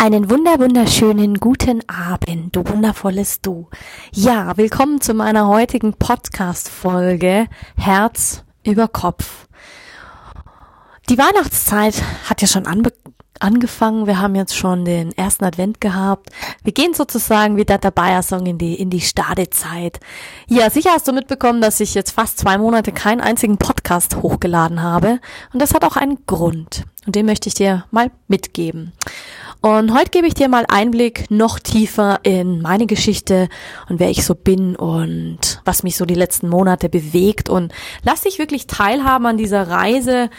Einen wunder wunderschönen guten Abend, du wundervolles Du. Ja, willkommen zu meiner heutigen Podcast Folge Herz über Kopf. Die Weihnachtszeit hat ja schon angefangen. Wir haben jetzt schon den ersten Advent gehabt. Wir gehen sozusagen wie der Bayer-Song in die, in die Stadezeit. Ja, sicher hast du mitbekommen, dass ich jetzt fast zwei Monate keinen einzigen Podcast hochgeladen habe. Und das hat auch einen Grund. Und den möchte ich dir mal mitgeben. Und heute gebe ich dir mal Einblick noch tiefer in meine Geschichte und wer ich so bin und was mich so die letzten Monate bewegt. Und lass dich wirklich teilhaben an dieser Reise.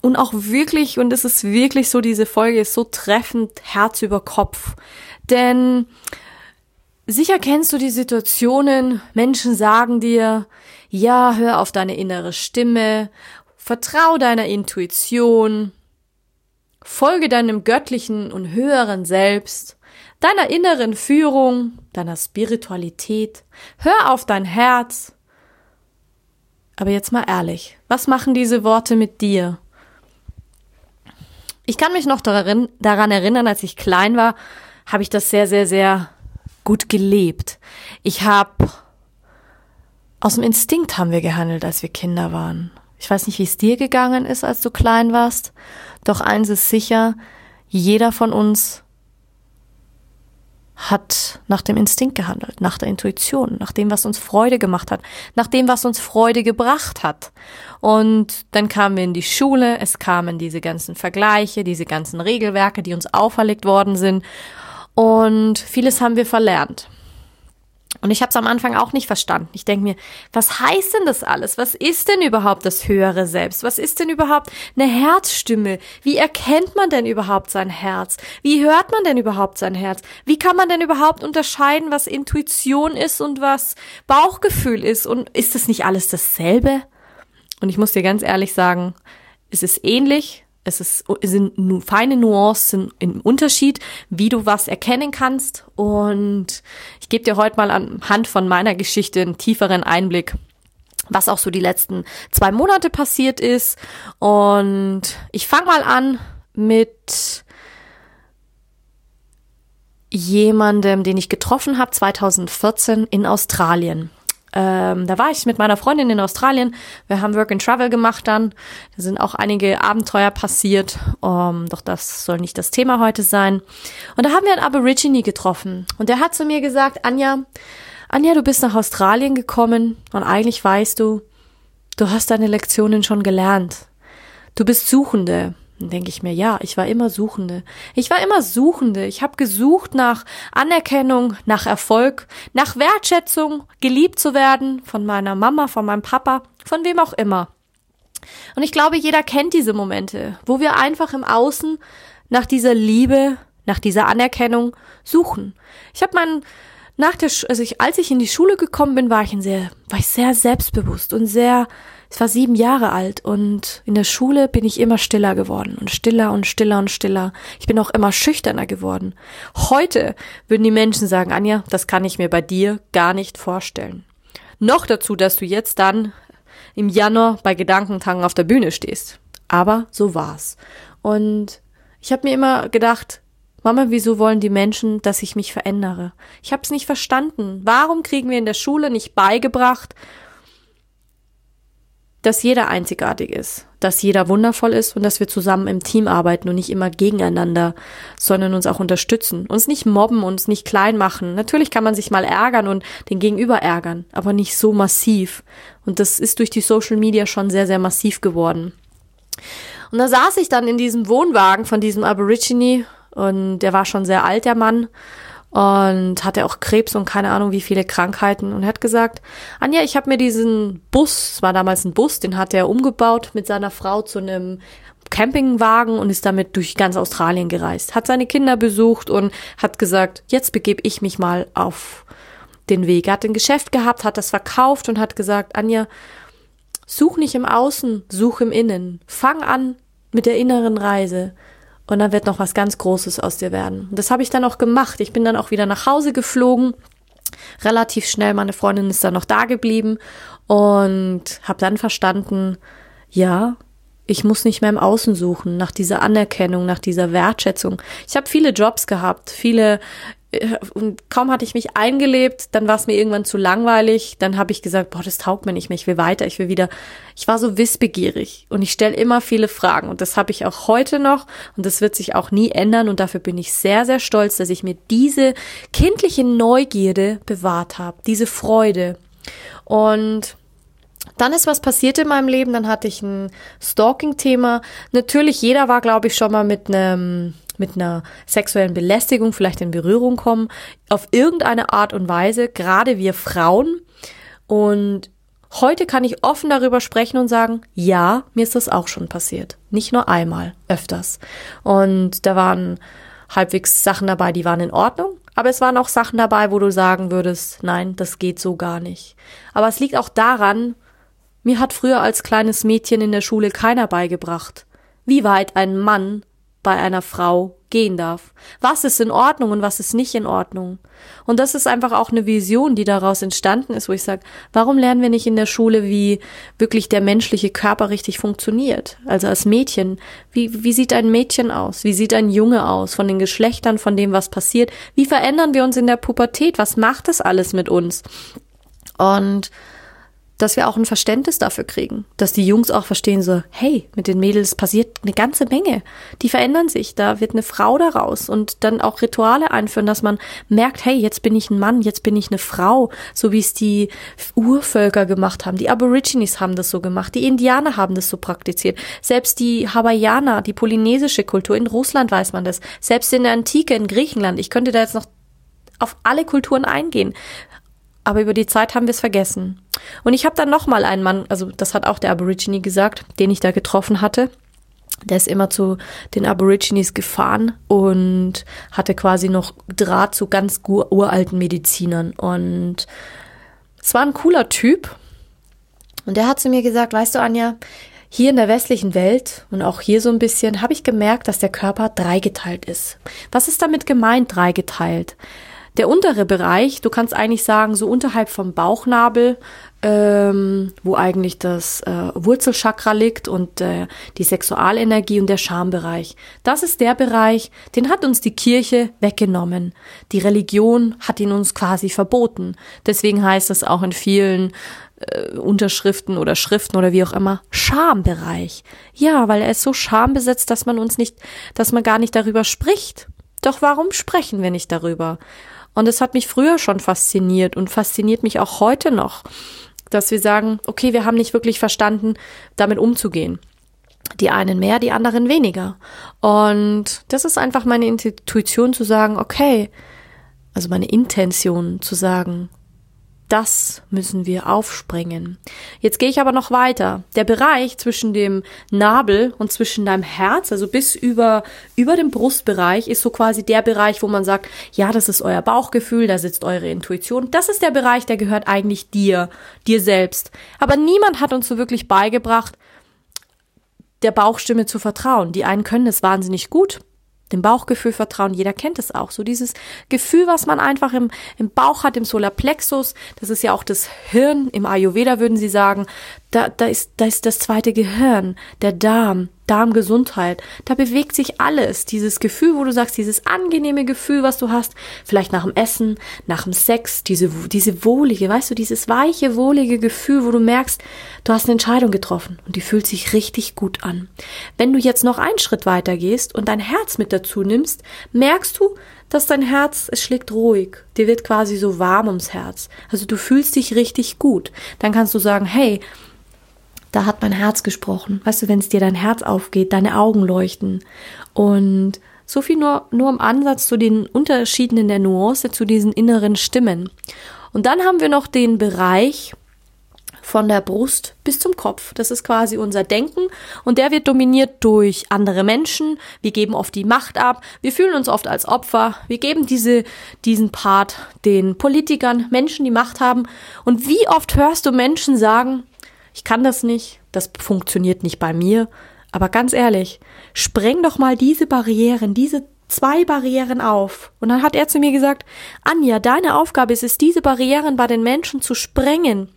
Und auch wirklich, und es ist wirklich so, diese Folge ist so treffend Herz über Kopf. Denn sicher kennst du die Situationen, Menschen sagen dir, ja, hör auf deine innere Stimme, vertrau deiner Intuition, Folge deinem göttlichen und höheren Selbst, deiner inneren Führung, deiner Spiritualität. Hör auf dein Herz. Aber jetzt mal ehrlich, was machen diese Worte mit dir? Ich kann mich noch daran, daran erinnern, als ich klein war, habe ich das sehr, sehr, sehr gut gelebt. Ich habe aus dem Instinkt haben wir gehandelt, als wir Kinder waren. Ich weiß nicht, wie es dir gegangen ist, als du klein warst. Doch eins ist sicher, jeder von uns hat nach dem Instinkt gehandelt, nach der Intuition, nach dem, was uns Freude gemacht hat, nach dem, was uns Freude gebracht hat. Und dann kamen wir in die Schule, es kamen diese ganzen Vergleiche, diese ganzen Regelwerke, die uns auferlegt worden sind. Und vieles haben wir verlernt. Und ich habe es am Anfang auch nicht verstanden. Ich denke mir, was heißt denn das alles? Was ist denn überhaupt das höhere Selbst? Was ist denn überhaupt eine Herzstimme? Wie erkennt man denn überhaupt sein Herz? Wie hört man denn überhaupt sein Herz? Wie kann man denn überhaupt unterscheiden, was Intuition ist und was Bauchgefühl ist? Und ist das nicht alles dasselbe? Und ich muss dir ganz ehrlich sagen, es ist ähnlich, es ist, sind feine Nuancen im Unterschied, wie du was erkennen kannst. Und ich gebe dir heute mal anhand von meiner Geschichte einen tieferen Einblick, was auch so die letzten zwei Monate passiert ist. Und ich fange mal an mit jemandem, den ich getroffen habe 2014 in Australien. Ähm, da war ich mit meiner Freundin in Australien. Wir haben Work and Travel gemacht dann. Da sind auch einige Abenteuer passiert. Um, doch das soll nicht das Thema heute sein. Und da haben wir einen Aborigine getroffen. Und der hat zu mir gesagt, Anja, Anja, du bist nach Australien gekommen und eigentlich weißt du, du hast deine Lektionen schon gelernt. Du bist Suchende. Denke ich mir, ja, ich war immer Suchende. Ich war immer Suchende. Ich habe gesucht nach Anerkennung, nach Erfolg, nach Wertschätzung, geliebt zu werden von meiner Mama, von meinem Papa, von wem auch immer. Und ich glaube, jeder kennt diese Momente, wo wir einfach im Außen nach dieser Liebe, nach dieser Anerkennung suchen. Ich habe meinen nach der, also ich, als ich in die Schule gekommen bin, war ich ein sehr, war ich sehr selbstbewusst und sehr ich war sieben Jahre alt und in der Schule bin ich immer stiller geworden und stiller und stiller und stiller. Ich bin auch immer schüchterner geworden. Heute würden die Menschen sagen, Anja, das kann ich mir bei dir gar nicht vorstellen. Noch dazu, dass du jetzt dann im Januar bei Gedankentangen auf der Bühne stehst. Aber so war's. Und ich habe mir immer gedacht, Mama, wieso wollen die Menschen, dass ich mich verändere? Ich habe es nicht verstanden. Warum kriegen wir in der Schule nicht beigebracht, dass jeder einzigartig ist, dass jeder wundervoll ist und dass wir zusammen im Team arbeiten und nicht immer gegeneinander, sondern uns auch unterstützen, uns nicht mobben, uns nicht klein machen. Natürlich kann man sich mal ärgern und den Gegenüber ärgern, aber nicht so massiv. Und das ist durch die Social Media schon sehr, sehr massiv geworden. Und da saß ich dann in diesem Wohnwagen von diesem Aborigine und der war schon sehr alt, der Mann und hatte auch Krebs und keine Ahnung wie viele Krankheiten und er hat gesagt, Anja, ich habe mir diesen Bus, es war damals ein Bus, den hat er umgebaut mit seiner Frau zu einem Campingwagen und ist damit durch ganz Australien gereist, hat seine Kinder besucht und hat gesagt, jetzt begebe ich mich mal auf den Weg. Er hat ein Geschäft gehabt, hat das verkauft und hat gesagt, Anja, such nicht im Außen, such im Innen. Fang an mit der inneren Reise und dann wird noch was ganz Großes aus dir werden. Und das habe ich dann auch gemacht. Ich bin dann auch wieder nach Hause geflogen. Relativ schnell, meine Freundin ist dann noch da geblieben und habe dann verstanden, ja, ich muss nicht mehr im Außen suchen, nach dieser Anerkennung, nach dieser Wertschätzung. Ich habe viele Jobs gehabt, viele und kaum hatte ich mich eingelebt, dann war es mir irgendwann zu langweilig, dann habe ich gesagt, boah, das taugt mir nicht mehr, ich will weiter, ich will wieder. Ich war so wissbegierig und ich stelle immer viele Fragen und das habe ich auch heute noch und das wird sich auch nie ändern und dafür bin ich sehr sehr stolz, dass ich mir diese kindliche Neugierde bewahrt habe, diese Freude. Und dann ist was passiert in meinem Leben, dann hatte ich ein Stalking-Thema. Natürlich, jeder war, glaube ich, schon mal mit einem mit einer sexuellen Belästigung vielleicht in Berührung kommen, auf irgendeine Art und Weise, gerade wir Frauen. Und heute kann ich offen darüber sprechen und sagen, ja, mir ist das auch schon passiert. Nicht nur einmal, öfters. Und da waren halbwegs Sachen dabei, die waren in Ordnung. Aber es waren auch Sachen dabei, wo du sagen würdest, nein, das geht so gar nicht. Aber es liegt auch daran, mir hat früher als kleines Mädchen in der Schule keiner beigebracht, wie weit ein Mann bei einer Frau gehen darf. Was ist in Ordnung und was ist nicht in Ordnung? Und das ist einfach auch eine Vision, die daraus entstanden ist, wo ich sage, warum lernen wir nicht in der Schule, wie wirklich der menschliche Körper richtig funktioniert? Also als Mädchen, wie, wie sieht ein Mädchen aus? Wie sieht ein Junge aus? Von den Geschlechtern, von dem, was passiert? Wie verändern wir uns in der Pubertät? Was macht das alles mit uns? Und dass wir auch ein Verständnis dafür kriegen, dass die Jungs auch verstehen so, hey, mit den Mädels passiert eine ganze Menge, die verändern sich, da wird eine Frau daraus. Und dann auch Rituale einführen, dass man merkt, hey, jetzt bin ich ein Mann, jetzt bin ich eine Frau, so wie es die Urvölker gemacht haben, die Aborigines haben das so gemacht, die Indianer haben das so praktiziert, selbst die Hawaiianer, die polynesische Kultur, in Russland weiß man das, selbst in der Antike, in Griechenland, ich könnte da jetzt noch auf alle Kulturen eingehen aber über die Zeit haben wir es vergessen. Und ich habe dann noch mal einen Mann, also das hat auch der Aborigine gesagt, den ich da getroffen hatte. Der ist immer zu den Aborigines gefahren und hatte quasi noch Draht zu ganz uralten Medizinern. Und es war ein cooler Typ. Und der hat zu mir gesagt, weißt du, Anja, hier in der westlichen Welt und auch hier so ein bisschen habe ich gemerkt, dass der Körper dreigeteilt ist. Was ist damit gemeint, dreigeteilt? Der untere Bereich, du kannst eigentlich sagen, so unterhalb vom Bauchnabel, ähm, wo eigentlich das äh, Wurzelchakra liegt und äh, die Sexualenergie und der Schambereich. Das ist der Bereich, den hat uns die Kirche weggenommen. Die Religion hat ihn uns quasi verboten. Deswegen heißt es auch in vielen äh, Unterschriften oder Schriften oder wie auch immer Schambereich. Ja, weil er ist so schambesetzt, dass man uns nicht, dass man gar nicht darüber spricht. Doch warum sprechen wir nicht darüber? Und es hat mich früher schon fasziniert und fasziniert mich auch heute noch, dass wir sagen, okay, wir haben nicht wirklich verstanden, damit umzugehen. Die einen mehr, die anderen weniger. Und das ist einfach meine Intuition zu sagen, okay, also meine Intention zu sagen, das müssen wir aufspringen. Jetzt gehe ich aber noch weiter. Der Bereich zwischen dem Nabel und zwischen deinem Herz, also bis über, über dem Brustbereich, ist so quasi der Bereich, wo man sagt, ja, das ist euer Bauchgefühl, da sitzt eure Intuition. Das ist der Bereich, der gehört eigentlich dir, dir selbst. Aber niemand hat uns so wirklich beigebracht, der Bauchstimme zu vertrauen. Die einen können es wahnsinnig gut, dem Bauchgefühl vertrauen. Jeder kennt es auch. So dieses Gefühl, was man einfach im, im Bauch hat, im Solarplexus. Das ist ja auch das Hirn. Im Ayurveda würden sie sagen, da, da, ist, da ist das zweite Gehirn, der Darm, Darmgesundheit. Da bewegt sich alles. Dieses Gefühl, wo du sagst, dieses angenehme Gefühl, was du hast, vielleicht nach dem Essen, nach dem Sex, diese, diese wohlige, weißt du, dieses weiche, wohlige Gefühl, wo du merkst, du hast eine Entscheidung getroffen und die fühlt sich richtig gut an. Wenn du jetzt noch einen Schritt weiter gehst und dein Herz mit dazu nimmst, merkst du, dass dein Herz, es schlägt ruhig. Dir wird quasi so warm ums Herz. Also du fühlst dich richtig gut. Dann kannst du sagen, hey, da hat mein Herz gesprochen. Weißt du, wenn es dir dein Herz aufgeht, deine Augen leuchten. Und so viel nur, nur im Ansatz zu den Unterschieden in der Nuance, zu diesen inneren Stimmen. Und dann haben wir noch den Bereich von der Brust bis zum Kopf. Das ist quasi unser Denken und der wird dominiert durch andere Menschen. Wir geben oft die Macht ab. Wir fühlen uns oft als Opfer. Wir geben diese, diesen Part den Politikern, Menschen, die Macht haben. Und wie oft hörst du Menschen sagen, ich kann das nicht, das funktioniert nicht bei mir. Aber ganz ehrlich, spreng doch mal diese Barrieren, diese zwei Barrieren auf. Und dann hat er zu mir gesagt, Anja, deine Aufgabe ist es, diese Barrieren bei den Menschen zu sprengen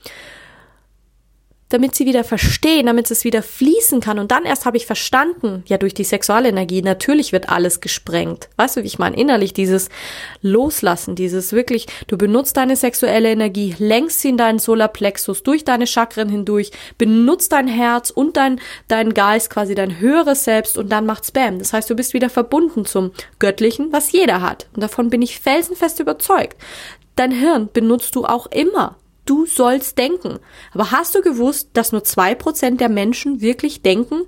damit sie wieder verstehen, damit es wieder fließen kann. Und dann erst habe ich verstanden, ja, durch die Sexualenergie, natürlich wird alles gesprengt. Weißt du, wie ich meine? Innerlich dieses Loslassen, dieses wirklich, du benutzt deine sexuelle Energie, lenkst sie in deinen Solarplexus, durch deine Chakren hindurch, benutzt dein Herz und dein, dein Geist, quasi dein höheres Selbst und dann macht's Bam. Das heißt, du bist wieder verbunden zum Göttlichen, was jeder hat. Und davon bin ich felsenfest überzeugt. Dein Hirn benutzt du auch immer. Du sollst denken. Aber hast du gewusst, dass nur zwei Prozent der Menschen wirklich denken?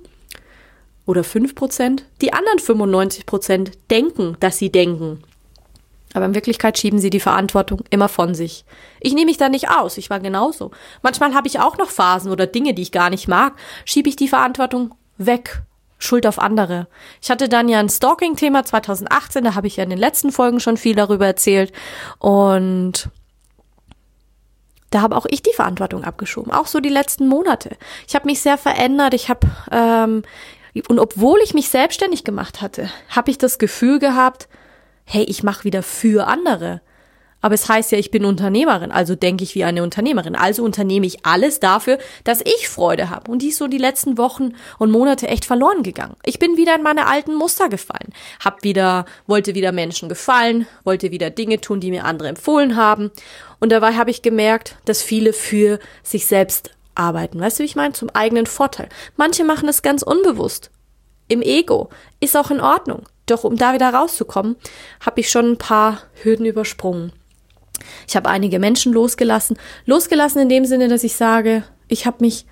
Oder fünf Prozent? Die anderen 95 Prozent denken, dass sie denken. Aber in Wirklichkeit schieben sie die Verantwortung immer von sich. Ich nehme mich da nicht aus, ich war genauso. Manchmal habe ich auch noch Phasen oder Dinge, die ich gar nicht mag, schiebe ich die Verantwortung weg. Schuld auf andere. Ich hatte dann ja ein Stalking-Thema 2018, da habe ich ja in den letzten Folgen schon viel darüber erzählt. Und da habe auch ich die Verantwortung abgeschoben, auch so die letzten Monate. Ich habe mich sehr verändert, ich habe ähm, und obwohl ich mich selbstständig gemacht hatte, habe ich das Gefühl gehabt, hey, ich mache wieder für andere. Aber es heißt ja, ich bin Unternehmerin, also denke ich wie eine Unternehmerin. Also unternehme ich alles dafür, dass ich Freude habe. Und die ist so die letzten Wochen und Monate echt verloren gegangen. Ich bin wieder in meine alten Muster gefallen. Hab wieder, wollte wieder Menschen gefallen, wollte wieder Dinge tun, die mir andere empfohlen haben. Und dabei habe ich gemerkt, dass viele für sich selbst arbeiten. Weißt du, wie ich meine? Zum eigenen Vorteil. Manche machen es ganz unbewusst. Im Ego. Ist auch in Ordnung. Doch um da wieder rauszukommen, habe ich schon ein paar Hürden übersprungen. Ich habe einige Menschen losgelassen. Losgelassen in dem Sinne, dass ich sage, ich habe mich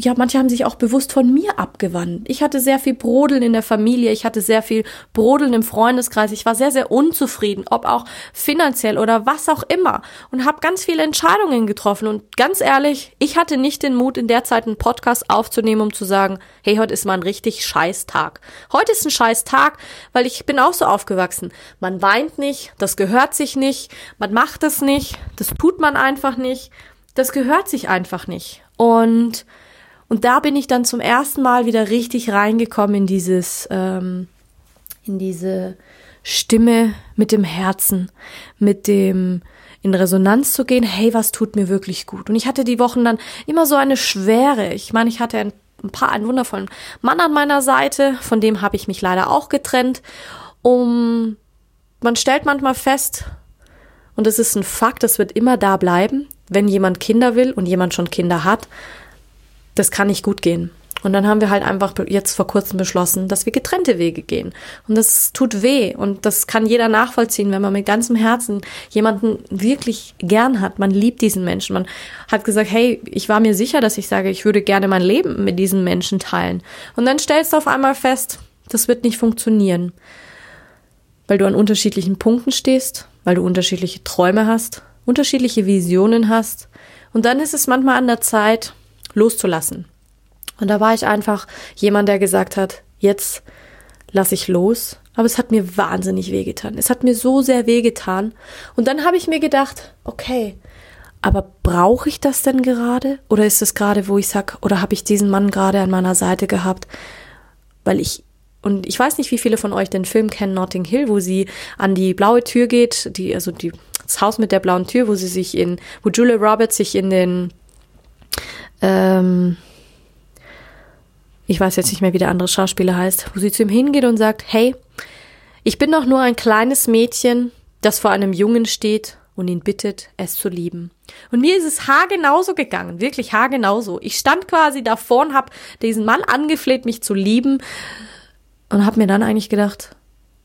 ja, manche haben sich auch bewusst von mir abgewandt. Ich hatte sehr viel Brodeln in der Familie, ich hatte sehr viel Brodeln im Freundeskreis, ich war sehr, sehr unzufrieden, ob auch finanziell oder was auch immer und habe ganz viele Entscheidungen getroffen. Und ganz ehrlich, ich hatte nicht den Mut, in der Zeit einen Podcast aufzunehmen, um zu sagen, hey, heute ist mal ein richtig scheiß Tag. Heute ist ein scheiß Tag, weil ich bin auch so aufgewachsen. Man weint nicht, das gehört sich nicht, man macht es nicht, das tut man einfach nicht, das gehört sich einfach nicht. Und und da bin ich dann zum ersten Mal wieder richtig reingekommen in dieses, ähm, in diese Stimme mit dem Herzen, mit dem in Resonanz zu gehen, hey, was tut mir wirklich gut? Und ich hatte die Wochen dann immer so eine Schwere. Ich meine, ich hatte ein, paar, einen wundervollen Mann an meiner Seite, von dem habe ich mich leider auch getrennt. Um, man stellt manchmal fest, und es ist ein Fakt, das wird immer da bleiben, wenn jemand Kinder will und jemand schon Kinder hat, das kann nicht gut gehen. Und dann haben wir halt einfach jetzt vor kurzem beschlossen, dass wir getrennte Wege gehen. Und das tut weh. Und das kann jeder nachvollziehen, wenn man mit ganzem Herzen jemanden wirklich gern hat. Man liebt diesen Menschen. Man hat gesagt, hey, ich war mir sicher, dass ich sage, ich würde gerne mein Leben mit diesen Menschen teilen. Und dann stellst du auf einmal fest, das wird nicht funktionieren. Weil du an unterschiedlichen Punkten stehst, weil du unterschiedliche Träume hast, unterschiedliche Visionen hast. Und dann ist es manchmal an der Zeit, loszulassen. Und da war ich einfach jemand, der gesagt hat, jetzt lasse ich los. Aber es hat mir wahnsinnig wehgetan. Es hat mir so sehr wehgetan. Und dann habe ich mir gedacht, okay, aber brauche ich das denn gerade? Oder ist es gerade, wo ich sag, oder habe ich diesen Mann gerade an meiner Seite gehabt? Weil ich, und ich weiß nicht, wie viele von euch den Film kennen, Notting Hill, wo sie an die blaue Tür geht, die, also die, das Haus mit der blauen Tür, wo sie sich in, wo Julia Roberts sich in den ähm, ich weiß jetzt nicht mehr, wie der andere Schauspieler heißt, wo sie zu ihm hingeht und sagt, hey, ich bin doch nur ein kleines Mädchen, das vor einem Jungen steht und ihn bittet, es zu lieben. Und mir ist es haargenauso gegangen, wirklich haargenauso. Ich stand quasi davor und habe diesen Mann angefleht, mich zu lieben und habe mir dann eigentlich gedacht,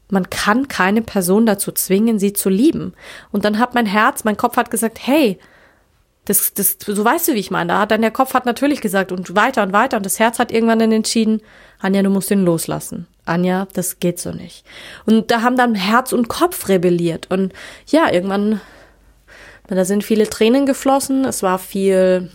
man kann keine Person dazu zwingen, sie zu lieben. Und dann hat mein Herz, mein Kopf hat gesagt, hey, das, das, so weißt du, wie ich meine. Da hat dann der Kopf hat natürlich gesagt und weiter und weiter und das Herz hat irgendwann dann entschieden, Anja, du musst ihn loslassen. Anja, das geht so nicht. Und da haben dann Herz und Kopf rebelliert und ja, irgendwann, da sind viele Tränen geflossen, es war viel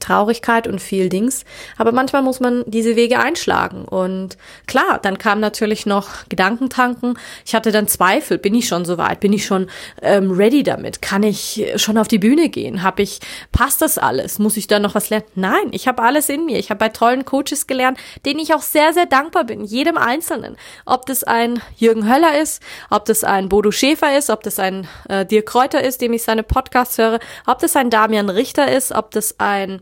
Traurigkeit und viel Dings. Aber manchmal muss man diese Wege einschlagen. Und klar, dann kam natürlich noch Gedankentanken. Ich hatte dann Zweifel. Bin ich schon so weit? Bin ich schon ähm, ready damit? Kann ich schon auf die Bühne gehen? Hab ich, passt das alles? Muss ich da noch was lernen? Nein, ich habe alles in mir. Ich habe bei tollen Coaches gelernt, denen ich auch sehr, sehr dankbar bin. Jedem Einzelnen. Ob das ein Jürgen Höller ist, ob das ein Bodo Schäfer ist, ob das ein äh, Dirk Kräuter ist, dem ich seine Podcasts höre, ob das ein Damian Richter ist, ob das ein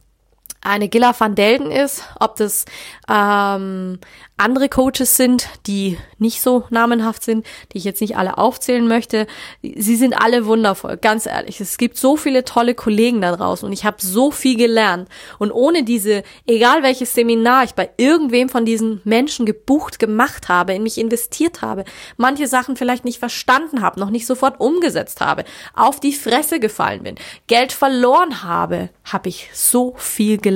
eine Gilla van Delden ist, ob das ähm, andere Coaches sind, die nicht so namenhaft sind, die ich jetzt nicht alle aufzählen möchte. Sie sind alle wundervoll, ganz ehrlich. Es gibt so viele tolle Kollegen da draußen und ich habe so viel gelernt. Und ohne diese, egal welches Seminar ich bei irgendwem von diesen Menschen gebucht gemacht habe, in mich investiert habe, manche Sachen vielleicht nicht verstanden habe, noch nicht sofort umgesetzt habe, auf die Fresse gefallen bin, Geld verloren habe, habe ich so viel gelernt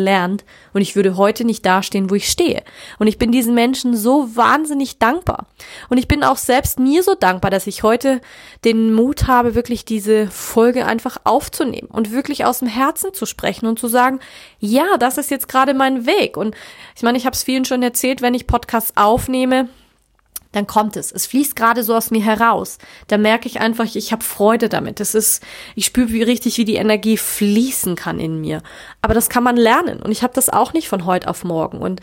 und ich würde heute nicht dastehen, wo ich stehe. Und ich bin diesen Menschen so wahnsinnig dankbar. Und ich bin auch selbst mir so dankbar, dass ich heute den Mut habe, wirklich diese Folge einfach aufzunehmen und wirklich aus dem Herzen zu sprechen und zu sagen, ja, das ist jetzt gerade mein Weg. Und ich meine, ich habe es vielen schon erzählt, wenn ich Podcasts aufnehme, dann kommt es. Es fließt gerade so aus mir heraus. Da merke ich einfach, ich habe Freude damit. Das ist, ich spüre wie richtig, wie die Energie fließen kann in mir. Aber das kann man lernen. Und ich habe das auch nicht von heute auf morgen. Und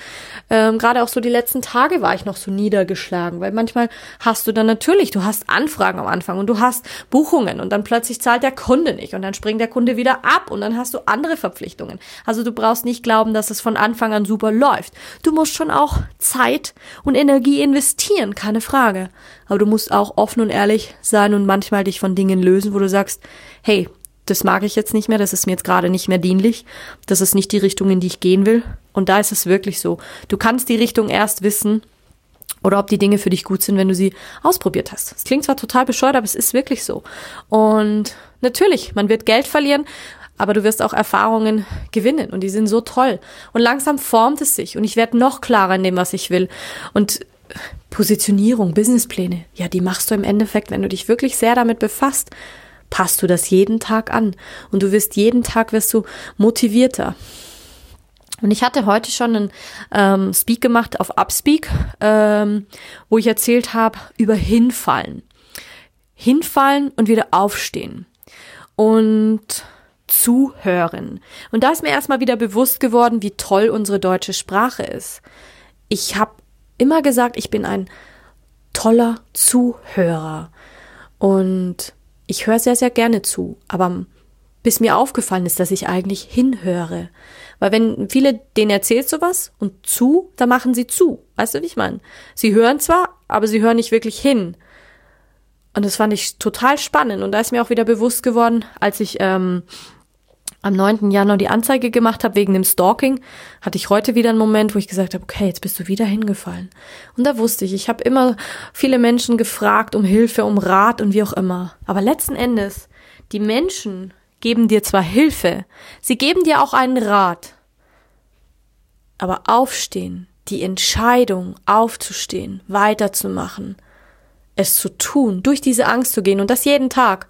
ähm, gerade auch so die letzten Tage war ich noch so niedergeschlagen, weil manchmal hast du dann natürlich, du hast Anfragen am Anfang und du hast Buchungen und dann plötzlich zahlt der Kunde nicht und dann springt der Kunde wieder ab und dann hast du andere Verpflichtungen. Also du brauchst nicht glauben, dass es von Anfang an super läuft. Du musst schon auch Zeit und Energie investieren keine Frage. Aber du musst auch offen und ehrlich sein und manchmal dich von Dingen lösen, wo du sagst, hey, das mag ich jetzt nicht mehr, das ist mir jetzt gerade nicht mehr dienlich, das ist nicht die Richtung, in die ich gehen will. Und da ist es wirklich so. Du kannst die Richtung erst wissen, oder ob die Dinge für dich gut sind, wenn du sie ausprobiert hast. Es klingt zwar total bescheuert, aber es ist wirklich so. Und natürlich, man wird Geld verlieren, aber du wirst auch Erfahrungen gewinnen und die sind so toll. Und langsam formt es sich und ich werde noch klarer in dem, was ich will. Und Positionierung, Businesspläne, ja, die machst du im Endeffekt, wenn du dich wirklich sehr damit befasst, passt du das jeden Tag an und du wirst jeden Tag wirst du motivierter. Und ich hatte heute schon einen ähm, Speak gemacht auf Upspeak, ähm, wo ich erzählt habe über Hinfallen. Hinfallen und wieder aufstehen. Und zuhören. Und da ist mir erstmal wieder bewusst geworden, wie toll unsere deutsche Sprache ist. Ich habe immer gesagt, ich bin ein toller Zuhörer. Und ich höre sehr, sehr gerne zu. Aber bis mir aufgefallen ist, dass ich eigentlich hinhöre. Weil wenn viele denen erzählt sowas und zu, dann machen sie zu. Weißt du, wie ich meine? Sie hören zwar, aber sie hören nicht wirklich hin. Und das fand ich total spannend. Und da ist mir auch wieder bewusst geworden, als ich ähm, am 9. Januar die Anzeige gemacht habe wegen dem Stalking, hatte ich heute wieder einen Moment, wo ich gesagt habe, okay, jetzt bist du wieder hingefallen. Und da wusste ich, ich habe immer viele Menschen gefragt um Hilfe, um Rat und wie auch immer. Aber letzten Endes, die Menschen geben dir zwar Hilfe, sie geben dir auch einen Rat. Aber aufstehen, die Entscheidung aufzustehen, weiterzumachen, es zu tun, durch diese Angst zu gehen und das jeden Tag,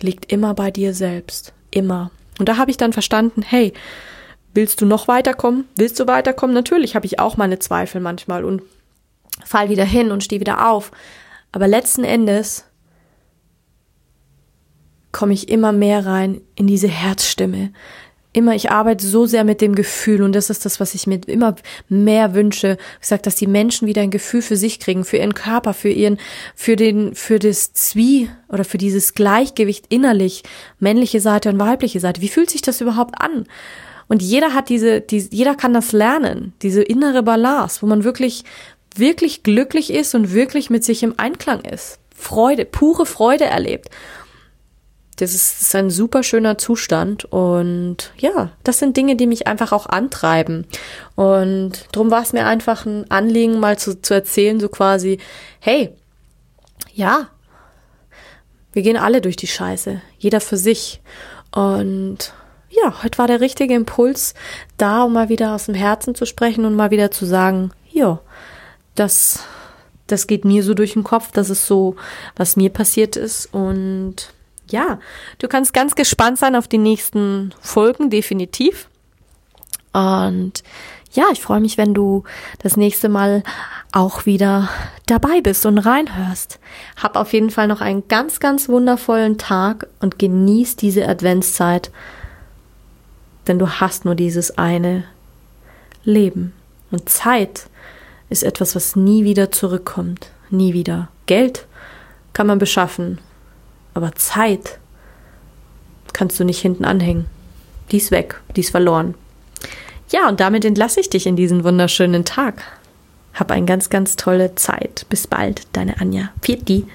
liegt immer bei dir selbst. Immer. Und da habe ich dann verstanden, hey, willst du noch weiterkommen? Willst du weiterkommen? Natürlich habe ich auch meine Zweifel manchmal und fall wieder hin und stehe wieder auf. Aber letzten Endes komme ich immer mehr rein in diese Herzstimme, immer, ich arbeite so sehr mit dem Gefühl und das ist das, was ich mir immer mehr wünsche. Ich sage, dass die Menschen wieder ein Gefühl für sich kriegen, für ihren Körper, für ihren, für den, für das Zwie oder für dieses Gleichgewicht innerlich, männliche Seite und weibliche Seite. Wie fühlt sich das überhaupt an? Und jeder hat diese, die, jeder kann das lernen, diese innere Balance, wo man wirklich, wirklich glücklich ist und wirklich mit sich im Einklang ist. Freude, pure Freude erlebt. Das ist, das ist ein super schöner Zustand und ja, das sind Dinge, die mich einfach auch antreiben. Und darum war es mir einfach ein Anliegen, mal zu, zu erzählen, so quasi, hey, ja, wir gehen alle durch die Scheiße, jeder für sich. Und ja, heute war der richtige Impuls da, um mal wieder aus dem Herzen zu sprechen und mal wieder zu sagen, ja, das, das geht mir so durch den Kopf, das ist so, was mir passiert ist und ja, du kannst ganz gespannt sein auf die nächsten Folgen, definitiv. Und ja, ich freue mich, wenn du das nächste Mal auch wieder dabei bist und reinhörst. Hab auf jeden Fall noch einen ganz, ganz wundervollen Tag und genieß diese Adventszeit, denn du hast nur dieses eine Leben. Und Zeit ist etwas, was nie wieder zurückkommt. Nie wieder. Geld kann man beschaffen, aber Zeit kannst du nicht hinten anhängen. Die ist weg, die ist verloren. Ja, und damit entlasse ich dich in diesen wunderschönen Tag. Hab eine ganz, ganz tolle Zeit. Bis bald, deine Anja. Viert die.